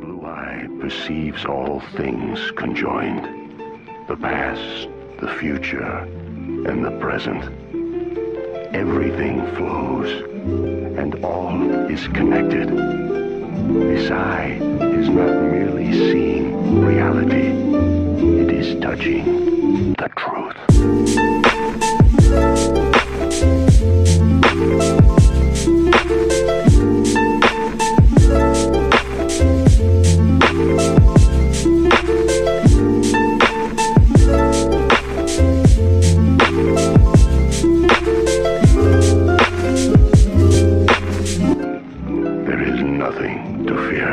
blue eye perceives all things conjoined the past, the future, and the present. Everything flows, and all is connected. This eye is not merely seeing reality, it is touching the truth. nothing to fear.